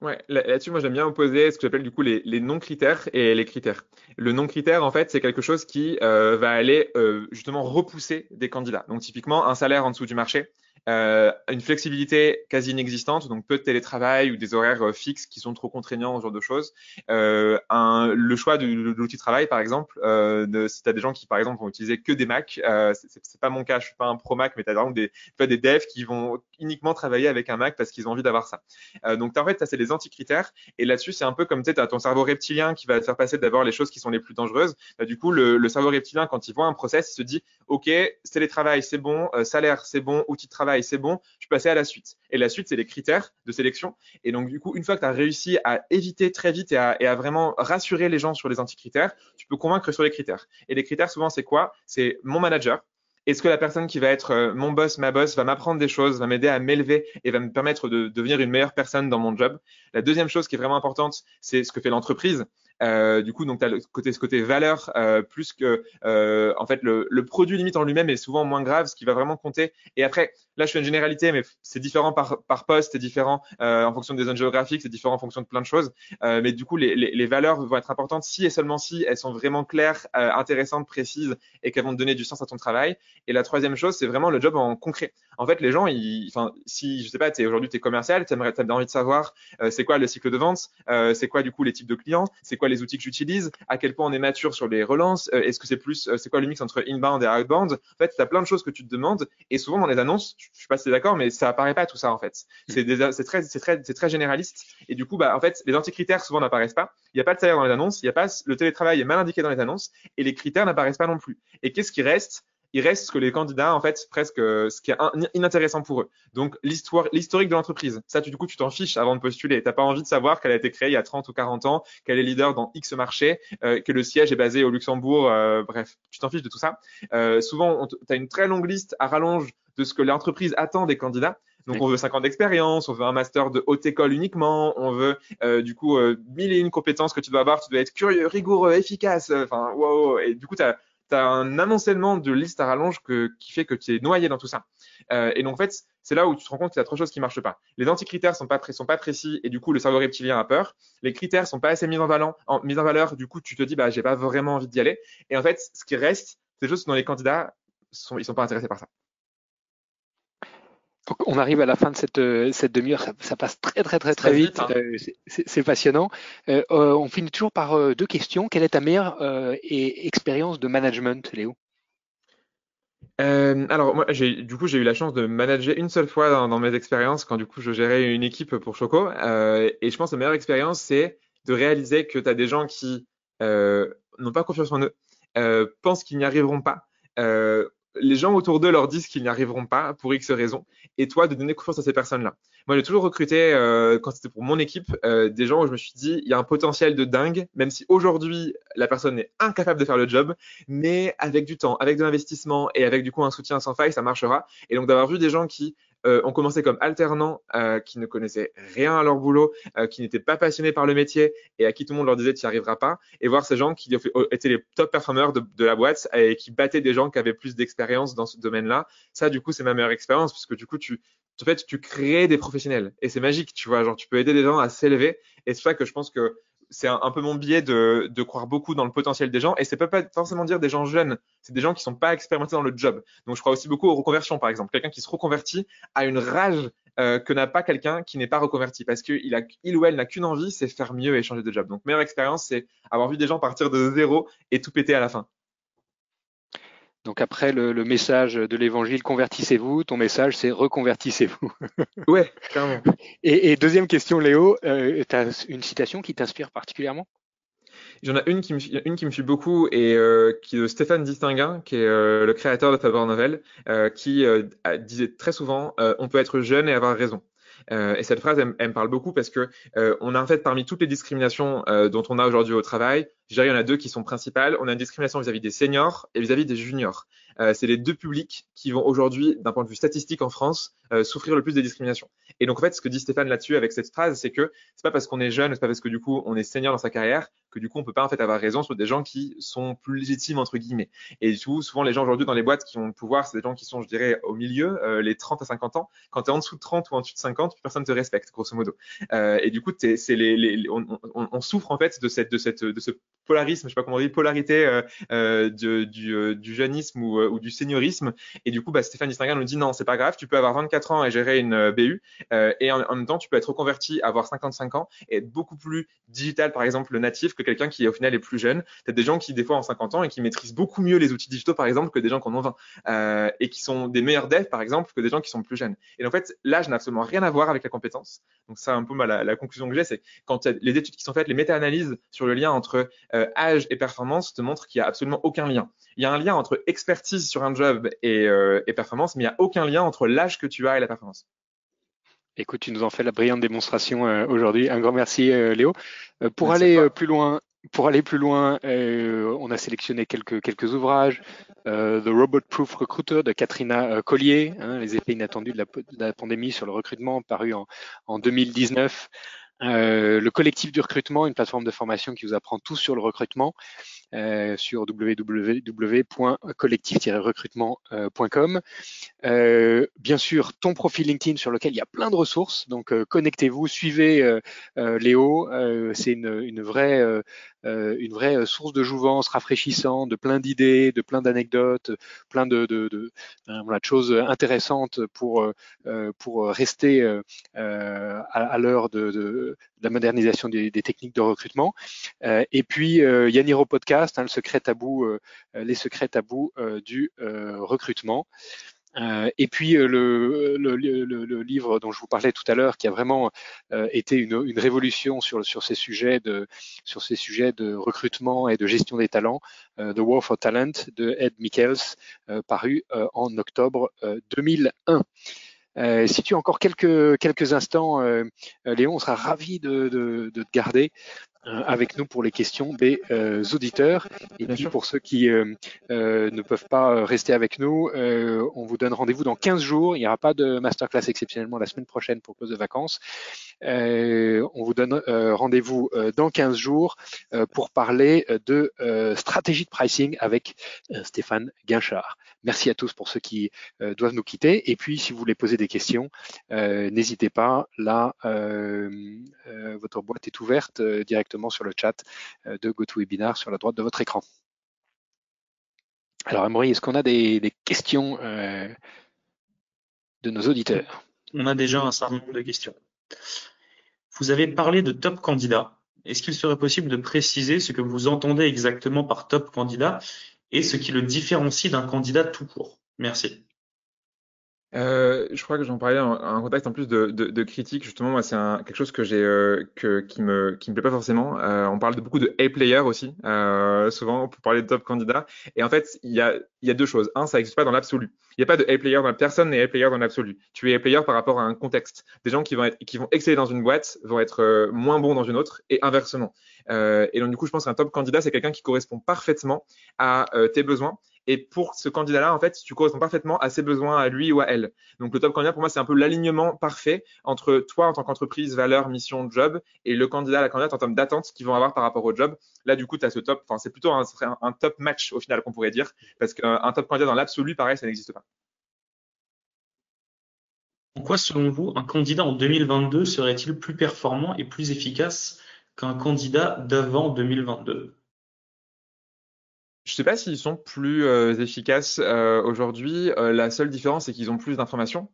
S3: Ouais, là-dessus, moi j'aime bien opposer ce que j'appelle du coup les, non-critères et les critères. Le non-critère, en fait, c'est quelque chose qui euh, va aller euh, justement repousser des candidats. Donc typiquement, un salaire en dessous du marché, euh, une flexibilité quasi inexistante, donc peu de télétravail ou des horaires euh, fixes qui sont trop contraignants, ce genre de choses. Euh, un, le choix de, de l'outil de travail, par exemple, euh, si tu as des gens qui, par exemple, vont utiliser que des Mac, euh, c'est pas mon cas, je suis pas un pro Mac, mais tu as des, des devs qui vont uniquement travailler avec un Mac parce qu'ils ont envie d'avoir ça. Euh, donc en fait, ça c'est des anti-critères, et là-dessus, c'est un peu comme tu as ton cerveau reptilien qui va te faire passer d'abord les choses qui sont les plus dangereuses. Bah, du coup, le, le, cerveau reptilien, quand il voit un process, il se dit, OK, télétravail, c'est bon, salaire, c'est bon, outil de travail, c'est bon, je passais à la suite. Et la suite, c'est les critères de sélection. Et donc, du coup, une fois que tu as réussi à éviter très vite et à, vraiment rassurer les gens sur les anti-critères, tu peux convaincre sur les critères. Et les critères, souvent, c'est quoi? C'est mon manager. Est-ce que la personne qui va être euh, mon boss, ma boss, va m'apprendre des choses, va m'aider à m'élever et va me permettre de devenir une meilleure personne dans mon job? La deuxième chose qui est vraiment importante, c'est ce que fait l'entreprise. Euh, du coup, donc tu as le côté, ce côté valeur euh, plus que euh, en fait le, le, produit limite en lui-même est souvent moins grave, ce qui va vraiment compter. Et après, là, je fais une généralité, mais c'est différent par, par poste, c'est différent euh, en fonction des zones géographiques, c'est différent en fonction de plein de choses. Euh, mais du coup, les, les, les, valeurs vont être importantes si et seulement si elles sont vraiment claires, intéressantes, précises et qu'elles vont te donner du sens à ton travail. Et la troisième chose, c'est vraiment le job en concret. En fait, les gens, enfin, si je sais pas, aujourd'hui tu es commercial, tu as envie de savoir c'est quoi le cycle de vente, c'est quoi du coup les types de clients, c'est quoi les outils que j'utilise, à quel point on est mature sur les relances, euh, est-ce que c'est plus, euh, c'est quoi le mix entre inbound et outbound? En fait, tu as plein de choses que tu te demandes et souvent dans les annonces, je, je sais pas si tu es d'accord, mais ça apparaît pas tout ça en fait. Hmm. C'est c'est très, c'est très, c'est très généraliste et du coup, bah en fait, les anti-critères souvent n'apparaissent pas. Il n'y a pas de salaire dans les annonces, il y a pas le télétravail est mal indiqué dans les annonces et les critères n'apparaissent pas non plus. Et qu'est-ce qui reste? Il reste ce que les candidats, en fait, presque euh, ce qui est inintéressant pour eux. Donc, l'histoire, l'historique de l'entreprise. Ça, tu, du coup, tu t'en fiches avant de postuler. T'as pas envie de savoir qu'elle a été créée il y a 30 ou 40 ans, qu'elle est leader dans X marché, euh, que le siège est basé au Luxembourg. Euh, bref, tu t'en fiches de tout ça. Euh, souvent, tu as une très longue liste à rallonge de ce que l'entreprise attend des candidats. Donc, on veut 5 ans d'expérience, on veut un master de haute école uniquement, on veut euh, du coup euh, mille et une compétences que tu dois avoir, tu dois être curieux, rigoureux, efficace. Enfin, wow. Et du coup, tu as tu as un amoncellement de listes à rallonge qui fait que tu es noyé dans tout ça. Euh, et donc, en fait, c'est là où tu te rends compte qu'il y a trop de choses qui marchent pas. Les anti-critères sont pas, sont pas précis et du coup, le cerveau reptilien a peur. Les critères sont pas assez mis en valeur, du coup, tu te dis, bah, j'ai pas vraiment envie d'y aller. Et en fait, ce qui reste, c'est juste dans les candidats, sont, ils sont pas intéressés par ça
S2: on arrive à la fin de cette, euh, cette demi-heure, ça, passe très très très très, vite, hein. euh, c'est passionnant. Euh, on finit toujours par deux questions. Quelle est ta meilleure expérience de management, Léo?
S3: Alors moi, j'ai du coup j'ai eu la chance de manager une seule fois dans, mes expériences quand du coup je gérais une équipe pour Choco. et je pense que la meilleure expérience c'est de réaliser que tu as des gens qui n'ont pas confiance en eux, pensent qu'ils n'y arriveront pas, les gens autour d'eux leur disent qu'ils n'y arriveront pas pour X raisons, et toi de donner confiance à ces personnes-là. Moi, j'ai toujours recruté, euh, quand c'était pour mon équipe, euh, des gens où je me suis dit, il y a un potentiel de dingue, même si aujourd'hui la personne est incapable de faire le job, mais avec du temps, avec de l'investissement et avec du coup un soutien sans faille, ça marchera. Et donc d'avoir vu des gens qui euh, ont commencé comme alternants, euh, qui ne connaissaient rien à leur boulot, euh, qui n'étaient pas passionnés par le métier et à qui tout le monde leur disait tu n'y arriveras pas, et voir ces gens qui étaient les top performers de, de, la boîte et qui battaient des gens qui avaient plus d'expérience dans ce domaine-là. Ça, du coup, c'est ma meilleure expérience puisque du coup, tu, en fait, tu crées des professionnels et c'est magique, tu vois. Genre, tu peux aider des gens à s'élever et c'est ça que je pense que c'est un, peu mon biais de, de, croire beaucoup dans le potentiel des gens. Et ça peut pas forcément dire des gens jeunes. C'est des gens qui sont pas expérimentés dans le job. Donc, je crois aussi beaucoup aux reconversions, par exemple. Quelqu'un qui se reconvertit a une rage euh, que n'a pas quelqu'un qui n'est pas reconverti parce qu'il il ou elle n'a qu'une envie, c'est faire mieux et changer de job. Donc, meilleure expérience, c'est avoir vu des gens partir de zéro et tout péter à la fin.
S2: Donc après le, message de l'évangile convertissez-vous, ton message c'est reconvertissez-vous.
S3: ouais, clairement.
S2: Et, deuxième question, Léo, euh, tu as une citation qui t'inspire particulièrement?
S3: J'en ai une qui me, une qui me suit beaucoup et euh, qui est de Stéphane Distinguin, qui est euh, le créateur de Faber Novel, euh, qui disait très souvent on peut être jeune et avoir raison. Euh, et cette phrase, elle, me parle beaucoup parce que euh, on a en fait parmi toutes les discriminations euh, dont on a aujourd'hui au travail, je dirais il y en a deux qui sont principales. On a une discrimination vis-à-vis des seniors et vis-à-vis des juniors. Euh, c'est les deux publics qui vont aujourd'hui, d'un point de vue statistique en France, euh, souffrir le plus des discriminations. Et donc en fait, ce que dit Stéphane là-dessus avec cette phrase, c'est que c'est pas parce qu'on est jeune, c'est pas parce que du coup on est senior dans sa carrière que du coup on peut pas en fait avoir raison sur des gens qui sont plus légitimes entre guillemets. Et du coup, souvent les gens aujourd'hui dans les boîtes qui ont le pouvoir, c'est des gens qui sont, je dirais, au milieu, euh, les 30 à 50 ans. Quand tu es en dessous de 30 ou en dessous de 50, personne te respecte, grosso modo. Euh, et du coup, c'est les, on, on, souffre en fait de cette de cette de ce polarisme, je sais pas comment on dit, polarité euh du, du, du, jeunisme ou, ou, du seniorisme. Et du coup, bah, Stéphane Distinguin nous dit non, c'est pas grave, tu peux avoir 24 ans et gérer une BU, et en, même temps, tu peux être reconverti, avoir 55 ans et être beaucoup plus digital, par exemple, le natif, que quelqu'un qui au final est plus jeune. Peut-être des gens qui des fois ont 50 ans et qui maîtrisent beaucoup mieux les outils digitaux, par exemple, que des gens qui en ont 20, euh, et qui sont des meilleurs devs, par exemple, que des gens qui sont plus jeunes. Et en fait, l'âge n'a absolument rien à voir avec la compétence. Donc ça, un peu la, la conclusion que j'ai, c'est quand les études qui sont faites, les méta-analyses sur le lien entre euh, âge et performance te montrent qu'il y a absolument aucun lien. Il y a un lien entre expertise sur un job et, euh, et performance, mais il n'y a aucun lien entre l'âge que tu as et la performance.
S2: Écoute, tu nous en fais la brillante démonstration euh, aujourd'hui. Un grand merci, euh, Léo. Pour aller plus loin, pour aller plus loin, on a sélectionné quelques quelques ouvrages. The Robot Proof Recruiter de Katrina Collier, hein, les effets inattendus de la, pandémie sur le recrutement, paru en, en 2019. le collectif du recrutement, une plateforme de formation qui vous apprend tout sur le recrutement. Euh, sur www.collectif-recrutement.com. Euh, bien sûr, ton profil LinkedIn sur lequel il y a plein de ressources. Donc, euh, connectez-vous, suivez Léo. C'est une, une, vraie, une vraie source de jouvence rafraîchissante, de plein d'idées, de plein d'anecdotes, plein de, de, de, voilà, de, choses intéressantes pour, pour rester à, à l'heure de, la modernisation des, des techniques de recrutement. et puis, Yaniro Podcast Hein, le secret tabou, euh, les secrets tabous euh, du euh, et puis le, le, livre dont je vous parlais tout à l'heure, qui a vraiment été une, une, révolution sur, sur, ces sujets de, sur ces sujets de recrutement et de gestion des talents, The War for Talent de Ed Michaels, paru en octobre 2001. si tu as encore quelques, quelques instants, Léon, on sera ravi de, de, de te garder euh, avec nous pour les questions des euh, auditeurs. Et puis pour ceux qui euh, ne peuvent pas rester avec nous, on vous donne rendez-vous dans 15 jours. Il n'y aura pas de masterclass exceptionnellement la semaine prochaine pour cause de vacances. on vous donne rendez-vous dans 15 jours pour parler de stratégie de pricing avec Stéphane Guinchard. Merci à tous pour ceux qui doivent nous quitter. Et puis si vous voulez poser des questions, n'hésitez pas. Là, votre boîte est ouverte directement sur le chat euh, de GoToWebinar sur la droite de votre écran. Alors, Amaury, est-ce qu'on a des, questions euh, de nos auditeurs?
S4: On a déjà un certain nombre de questions. Vous avez parlé de top candidat. Est-ce qu'il serait possible de préciser ce que vous entendez exactement par top candidat? Et ce qui le différencie d'un candidat tout court Merci.
S3: Euh, je crois que j'en parlais en, contexte en plus de, de, de critique. Justement, moi, c'est quelque chose que j'ai, euh, que qui me qui me plaît pas forcément. Euh, on parle de beaucoup de A player aussi, euh, souvent pour parler de top candidats. Et en fait, il y a il y a deux choses. Un, ça n'existe pas dans l'absolu. Il n'y a pas de A player dans la personne n'est A player dans l'absolu. Tu es A player par rapport à un contexte. Des gens qui vont être qui vont exceller dans une boîte vont être euh, moins bons dans une autre et inversement. et donc du coup, je pense qu'un top candidat, c'est quelqu'un qui correspond parfaitement à tes besoins et pour ce candidat-là, en fait, tu corresponds parfaitement à ses besoins, à lui ou à elle. Donc le top candidat, pour moi, c'est un peu l'alignement parfait entre toi en tant qu'entreprise, valeur, mission, job, et le candidat, la candidate en termes d'attente qu'ils vont avoir par rapport au job. Là, du coup, tu as ce top, enfin, c'est plutôt un, top match au final qu'on pourrait dire, parce qu'un top candidat dans l'absolu, pareil, ça n'existe pas.
S4: Pourquoi, selon vous, un candidat en 2022 serait-il plus performant et plus efficace qu'un candidat d'avant 2022
S3: sais pas s'ils sont plus euh, efficaces euh, aujourd'hui. Euh, la seule différence, c'est qu'ils ont plus d'informations.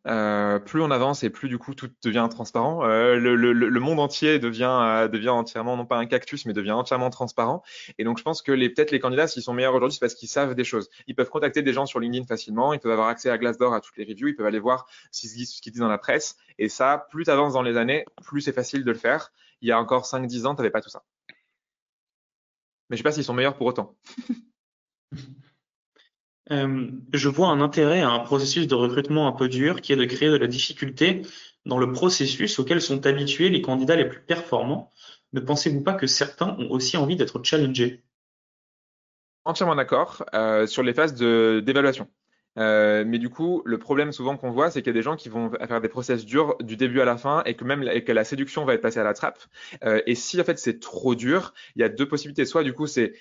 S3: plus on avance et plus du coup tout devient transparent. Le, le, le, monde entier devient devient entièrement non pas un cactus, mais devient entièrement transparent. Et donc je pense que les peut-être les candidats, s'ils sont meilleurs aujourd'hui, c'est parce qu'ils savent des choses. Ils peuvent contacter des gens sur LinkedIn facilement. Ils peuvent avoir accès à Glassdoor, à toutes les reviews. Ils peuvent aller voir ce qu'ils disent, disent dans la presse. Et ça, plus tu avances dans les années, plus c'est facile de le faire. Il y a encore 5-10 ans, tu n'avais pas tout ça. Mais je sais pas s'ils sont meilleurs pour autant.
S4: Euh, je vois un intérêt à un processus de recrutement un peu dur qui est de créer de la difficulté dans le processus auquel sont habitués les candidats les plus performants. Ne pensez-vous pas que certains ont aussi envie d'être challengés?
S3: Entièrement d'accord euh, sur les phases d'évaluation. Euh, mais du coup, le problème souvent qu'on voit, c'est qu'il y a des gens qui vont faire des process durs du début à la fin et que même la séduction va être passée à la trappe. Et si en fait c'est trop dur, il y a deux possibilités. Soit du coup c'est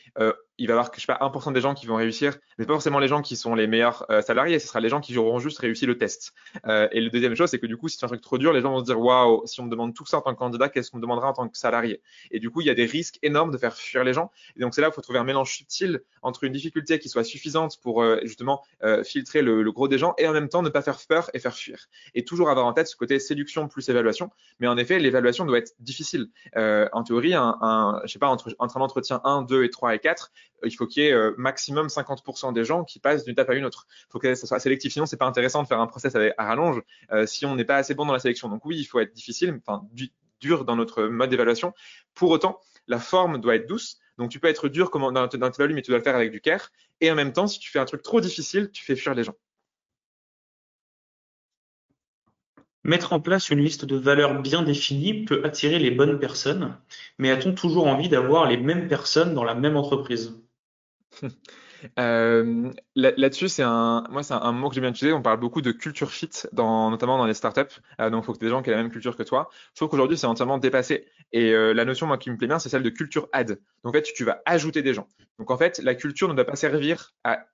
S3: il va y avoir je sais pas 1% des gens qui vont réussir, mais pas forcément les gens qui sont les meilleurs euh, salariés. Ce sera les gens qui auront juste réussi le test. Euh, et le deuxième chose, c'est que du coup, si c'est un truc trop dur, les gens vont se dire waouh, si on me demande tout ça en tant que candidat, qu'est-ce qu'on me demandera en tant que salarié? Et du coup, il y a des risques énormes de faire fuir les gens. Et donc c'est là où il faut trouver un mélange subtil entre une difficulté qui soit suffisante pour euh, justement filtrer le, le, gros des gens et en même temps ne pas faire peur et faire fuir. Et toujours avoir en tête ce côté séduction plus évaluation. Mais en effet, l'évaluation doit être difficile. en théorie, un, un je sais pas entre, entre un entretien 1, 2 et 3 et 4, il faut qu'il y ait euh, maximum 50% des gens qui passent d'une étape à une autre. Il faut que ça soit sélectif, sinon c'est pas intéressant de faire un process à rallonge euh, si on n'est pas assez bon dans la sélection. Donc oui, il faut être difficile, enfin dur dans notre mode d'évaluation. Pour autant, la forme doit être douce. Donc tu peux être dur dans, dans mais tu dois le faire avec du care. Et en même temps, si tu fais un truc trop difficile, tu fais fuir les gens.
S4: Mettre en place une liste de valeurs bien définies peut attirer les bonnes personnes, mais a-t-on toujours envie d'avoir les mêmes personnes dans la même entreprise?
S3: Um. Là-dessus, c'est un, moi, c'est un, mot que j'aime bien utiliser. On parle beaucoup de culture fit, notamment dans les startups. Euh, donc, il faut que des gens qui aient la même culture que toi. Je trouve qu'aujourd'hui, c'est entièrement dépassé. Et euh, la notion, moi, qui me plaît bien, c'est celle de culture add. Donc, en fait, tu vas ajouter des gens. Donc, en fait, la culture ne doit pas servir à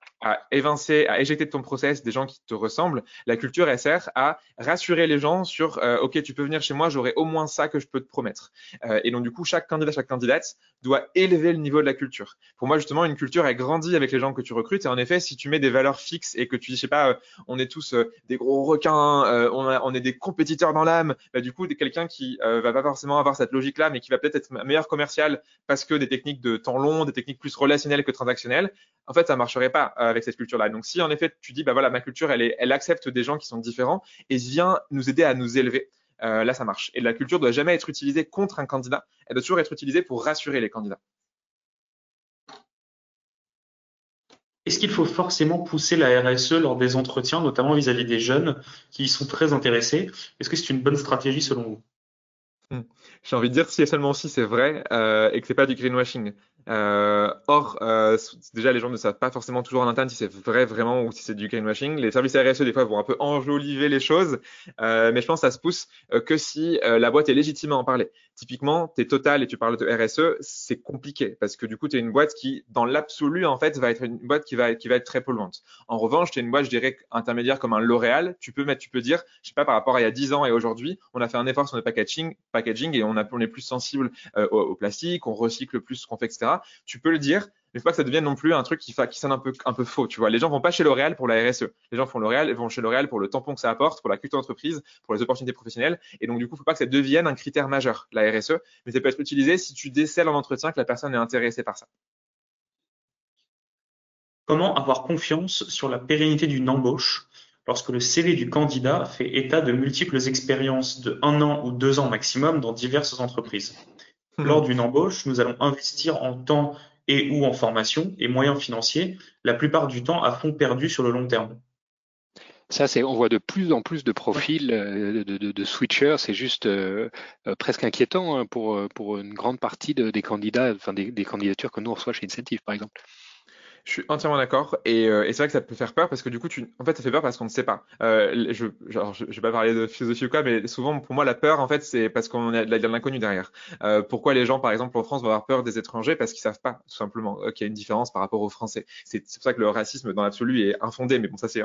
S3: évincer, à éjecter de ton process des gens qui te ressemblent. La culture, elle sert à rassurer les gens sur euh, OK, tu peux venir chez moi, j'aurai au moins ça que je peux te promettre. Et donc, du coup, chaque candidat, chaque candidate doit élever le niveau de la culture. Pour moi, justement, une culture, elle grandit avec les gens que tu recrutes. Et en effet, si tu mets des valeurs fixes et que tu dis, je sais pas, euh, on est tous des gros requins, on, on, est des compétiteurs dans l'âme, bah, du coup, quelqu'un qui va pas forcément avoir cette logique-là, mais qui va peut-être être meilleur commercial parce que des techniques de temps long, des techniques plus relationnelles que transactionnelles, en fait, ça marcherait pas avec cette culture-là. Donc, si en effet tu dis, bah voilà, ma culture, elle, accepte des gens qui sont différents et vient nous aider à nous élever, euh, là, ça marche. Et la culture doit jamais être utilisée contre un candidat. Elle doit toujours être utilisée pour rassurer les candidats.
S4: Est-ce qu'il faut forcément pousser la RSE lors des entretiens, notamment vis-à-vis des jeunes qui y sont très intéressés? Est-ce que c'est une bonne stratégie selon vous?
S3: Hmm. J'ai envie de dire si et seulement si c'est vrai euh, et que c'est pas du greenwashing. Euh, or, euh, déjà, les gens ne savent pas forcément toujours en interne si c'est vrai vraiment ou si c'est du greenwashing. Les services RSE, des fois, vont un peu enjoliver les choses, mais je pense que ça se pousse que si la boîte est légitime à en parler. Typiquement, tu es Total et tu parles de RSE, c'est compliqué parce que du coup, tu es une boîte qui, dans l'absolu, en fait, va être une boîte qui va, qui va être très polluante. En revanche, tu es une boîte, je dirais, intermédiaire comme un L'Oréal. Tu peux mettre, tu peux dire, je sais pas, par rapport à il y a 10 ans et aujourd'hui, on a fait un effort sur le packaging, packaging et on, a, on est plus sensible au, au, plastique, on recycle plus ce qu'on fait, etc tu peux le dire, il faut pas que ça devienne non plus un truc qui, qui sonne un peu, un peu faux. Tu vois, les gens vont pas chez L'Oréal pour la RSE. Les gens font L'Oréal, ils vont chez L'Oréal pour le tampon que ça apporte, pour la culture d'entreprise, pour les opportunités professionnelles. Et donc, du coup, il faut pas que ça devienne un critère majeur, la RSE. Mais ça peut être utilisé si tu décèles en entretien que la personne est intéressée par ça.
S4: Comment avoir confiance sur la pérennité d'une embauche lorsque le CV du candidat fait état de multiples expériences de un an ou deux ans maximum dans diverses entreprises? Lors d'une embauche, nous allons investir en temps et ou en formation et moyens financiers, la plupart du temps à fond perdu sur le long terme.
S2: Ça, c'est, on voit de plus en plus de profils euh, de, switchers. C'est juste euh, euh, presque inquiétant hein, pour, pour une grande partie des candidats, enfin des, des, candidatures que nous on reçoit chez Incentive, par exemple.
S3: Je suis entièrement d'accord et, euh, et c'est vrai que ça peut faire peur parce que du coup, tu, en fait, ça fait peur parce qu'on ne sait pas. Euh, je, genre, je, je vais pas parler de philosophie ou quoi, mais souvent pour moi, la peur, en fait, c'est parce qu'on a de l'inconnu derrière. Euh, pourquoi les gens, par exemple, en France, vont avoir peur des étrangers? Parce qu'ils savent pas, tout simplement, euh, qu'il y a une différence par rapport aux Français. C'est pour ça que le racisme dans l'absolu est infondé, mais bon, ça c'est,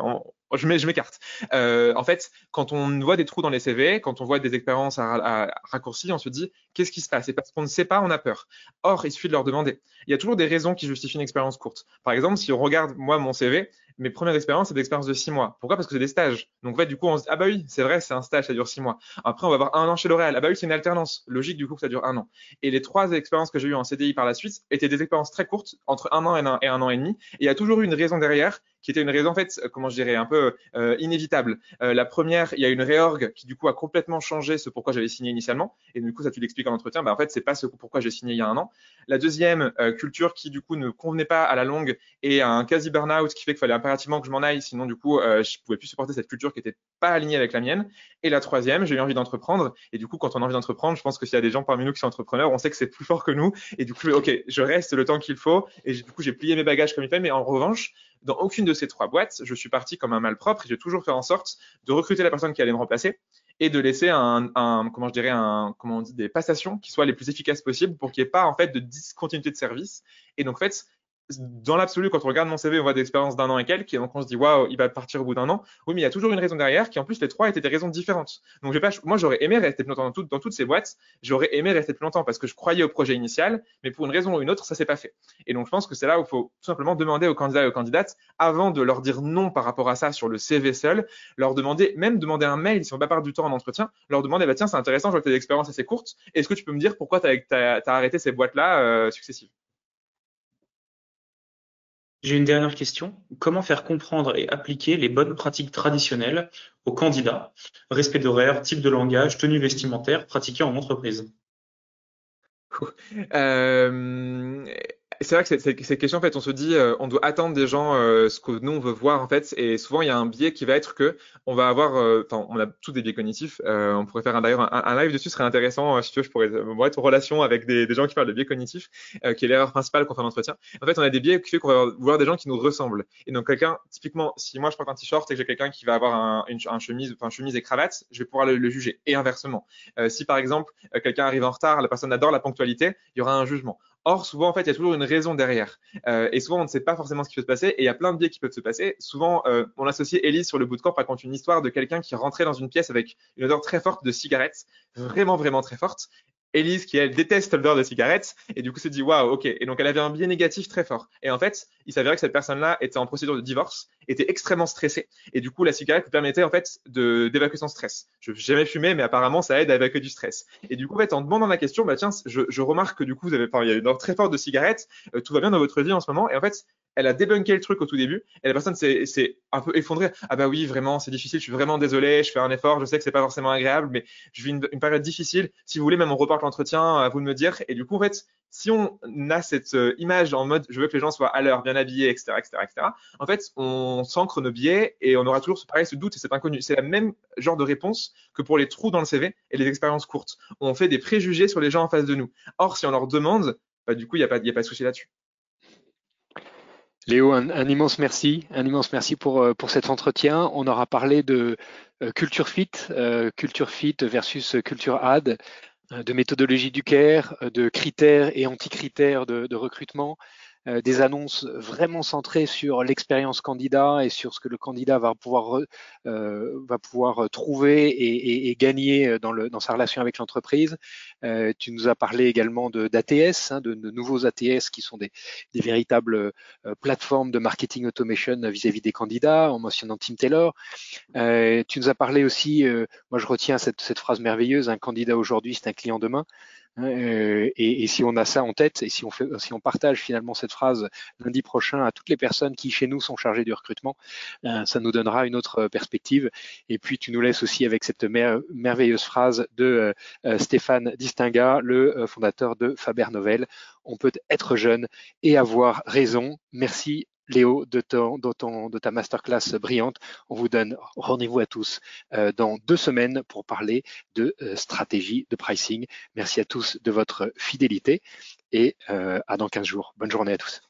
S3: je m'écarte. Euh, en fait, quand on voit des trous dans les CV, quand on voit des expériences à, à, on se dit, qu'est-ce qui se passe? Et parce qu'on ne sait pas, on a peur. Or, il suffit de leur demander. Il y a toujours des raisons qui justifient une expérience courte. Par exemple, si on regarde moi mon CV, mes premières expériences, c'est des expériences de six mois. Pourquoi? Parce que c'est des stages. Donc, en fait, du coup, on se dit, ah bah oui, c'est vrai, c'est un stage, ça dure six mois. Après, on va avoir un an chez L'Oréal. Ah bah oui, c'est une alternance. Logique, du coup, que ça dure un an. Et les trois expériences que j'ai eues en CDI par la suite étaient des expériences très courtes, entre un an et un, et un an et demi. Et il y a toujours eu une raison derrière qui était une raison en fait, euh, comment je dirais, un peu euh, inévitable. Euh, la première, il y a une réorg qui du coup a complètement changé ce pourquoi j'avais signé initialement, et du coup ça tu l'expliques en entretien. Bah, en fait c'est pas ce pourquoi j'ai signé il y a un an. La deuxième culture qui du coup ne convenait pas à la longue et un quasi burn-out qui fait qu'il fallait impérativement que je m'en aille, sinon du coup je pouvais plus supporter cette culture qui était pas alignée avec la mienne. Et la troisième, j'ai eu envie d'entreprendre, et du coup quand on a envie d'entreprendre, je pense que s'il y a des gens parmi nous qui sont entrepreneurs, on sait que c'est plus fort que nous, et du coup ok, je reste le temps qu'il faut, et du coup j'ai plié mes bagages comme il fait, mais en revanche dans aucune de ces trois boîtes, je suis parti comme un malpropre et j'ai toujours fait en sorte de recruter la personne qui allait me remplacer et de laisser un, comment je dirais, des passations qui soient les plus efficaces possibles pour qu'il n'y ait pas en fait de discontinuité de service. Et donc en fait, dans l'absolu, quand on regarde mon CV, on voit des expériences d'un an et quelques, et donc on se dit waouh, il va partir au bout d'un an. Oui, mais il y a toujours une raison derrière, qui en plus les trois étaient des raisons différentes. Donc pas, moi j'aurais aimé rester plus longtemps dans, dans toutes ces boîtes, j'aurais aimé rester plus longtemps parce que je croyais au projet initial, mais pour une raison ou une autre, ça s'est pas fait. Et donc je pense que c'est là où il faut tout simplement demander aux candidats et aux candidates, avant de leur dire non par rapport à ça sur le CV seul, leur demander, même demander un mail si on va pas perdre du temps en entretien, leur demander bah tiens c'est intéressant, je vois que tu as des expériences assez courtes, est-ce que tu peux me dire pourquoi tu as, arrêté ces boîtes là euh, successives?
S4: J'ai une dernière question. Comment faire comprendre et appliquer les bonnes pratiques traditionnelles aux candidats? Respect d'horaire, type de langage, tenue vestimentaire pratiquée en entreprise.
S3: Euh, c'est vrai que c'est question en fait, on se dit, euh, on doit attendre des gens euh, ce que nous on veut voir en fait, et souvent il y a un biais qui va être que on va avoir, euh, enfin, on a tous des biais cognitifs. on pourrait faire d'ailleurs un, live dessus, serait intéressant si tu veux, je pourrais moi être en relation avec des, gens qui parlent de biais cognitifs, qui est l'erreur principale qu'on fait en entretien. En fait, on a des biais qui fait qu'on va voir des gens qui nous ressemblent. Et donc quelqu'un, typiquement, si moi je porte un t-shirt et que j'ai quelqu'un qui va avoir un, une, chemise, enfin chemise et cravate, je vais pouvoir le, le juger. Et inversement, si par exemple quelqu'un arrive en retard, la personne adore la ponctualité, il y aura un jugement. Or, souvent, en fait, il y a toujours une raison derrière. Euh, et souvent, on ne sait pas forcément ce qui peut se passer. Et il y a plein de biais qui peuvent se passer. Souvent, euh, on associe Elise sur le bootcamp raconte une histoire de quelqu'un qui rentrait dans une pièce avec une odeur très forte de cigarette, vraiment, vraiment très forte. Elise, qui elle déteste l'odeur de cigarette, et du coup se dit waouh, ok. Et donc elle avait un biais négatif très fort. Et en fait, il s'avérait que cette personne-là était en procédure de divorce, était extrêmement stressée, et du coup la cigarette permettait en fait de d'évacuer son stress. Je n'ai jamais fumé, mais apparemment ça aide à évacuer du stress. Et du coup en fait, en demandant la question, bah tiens, je, remarque que du coup vous avez, il y a une odeur très forte de cigarette, euh, tout va bien dans votre vie en ce moment, et en fait elle a débunké le truc au tout début et la personne s'est un peu effondrée. Ah bah oui, vraiment, c'est difficile, je suis vraiment désolé, je fais un effort, je sais que c'est pas forcément agréable, mais je vis une, période difficile. Si vous voulez, même on reporte l'entretien, à vous de me dire. Et du coup, en fait, si on a cette euh, image en mode je veux que les gens soient à l'heure, bien habillés, etc., etc., etc., en fait, on s'ancre nos biais et on aura toujours ce, pareil, ce doute et cet inconnu. C'est la même genre de réponse que pour les trous dans le CV et les expériences courtes. On fait des préjugés sur les gens en face de nous. Or, si on leur demande, bah, du coup, il n'y a pas, y a pas de souci là-dessus.
S2: Léo, un, immense merci, un immense merci pour, euh, pour cet entretien. On aura parlé de euh, culture fit, euh, culture fit versus culture ad, de méthodologie du care, de critères et anti-critères de, de recrutement, des annonces vraiment centrées sur l'expérience candidat et sur ce que le candidat va pouvoir euh, va pouvoir trouver et, et, gagner dans, le, dans sa relation avec l'entreprise. Euh, tu nous as parlé également de d'ATS, hein, de, de, nouveaux ATS qui sont des, des véritables euh, plateformes de marketing automation vis-à-vis des candidats, en mentionnant Tim Taylor. Euh, tu nous as parlé aussi, moi je retiens cette, cette phrase merveilleuse, un candidat aujourd'hui, c'est un client demain. Euh, et, si on a ça en tête et si on, fait, si on partage finalement cette phrase lundi prochain à toutes les personnes qui chez nous sont chargées du recrutement, euh, ça nous donnera une autre perspective. Et puis tu nous laisses aussi avec cette merveilleuse phrase de euh, Stéphane Distinga, le fondateur de Faber Novel. On peut être jeune et avoir raison. Merci Léo, de, ton, de, de, ta masterclass brillante. On vous donne rendez-vous à tous euh, dans deux semaines pour parler de euh, stratégie de pricing. Merci à tous de votre fidélité et euh, à dans 15 jours. Bonne journée à tous.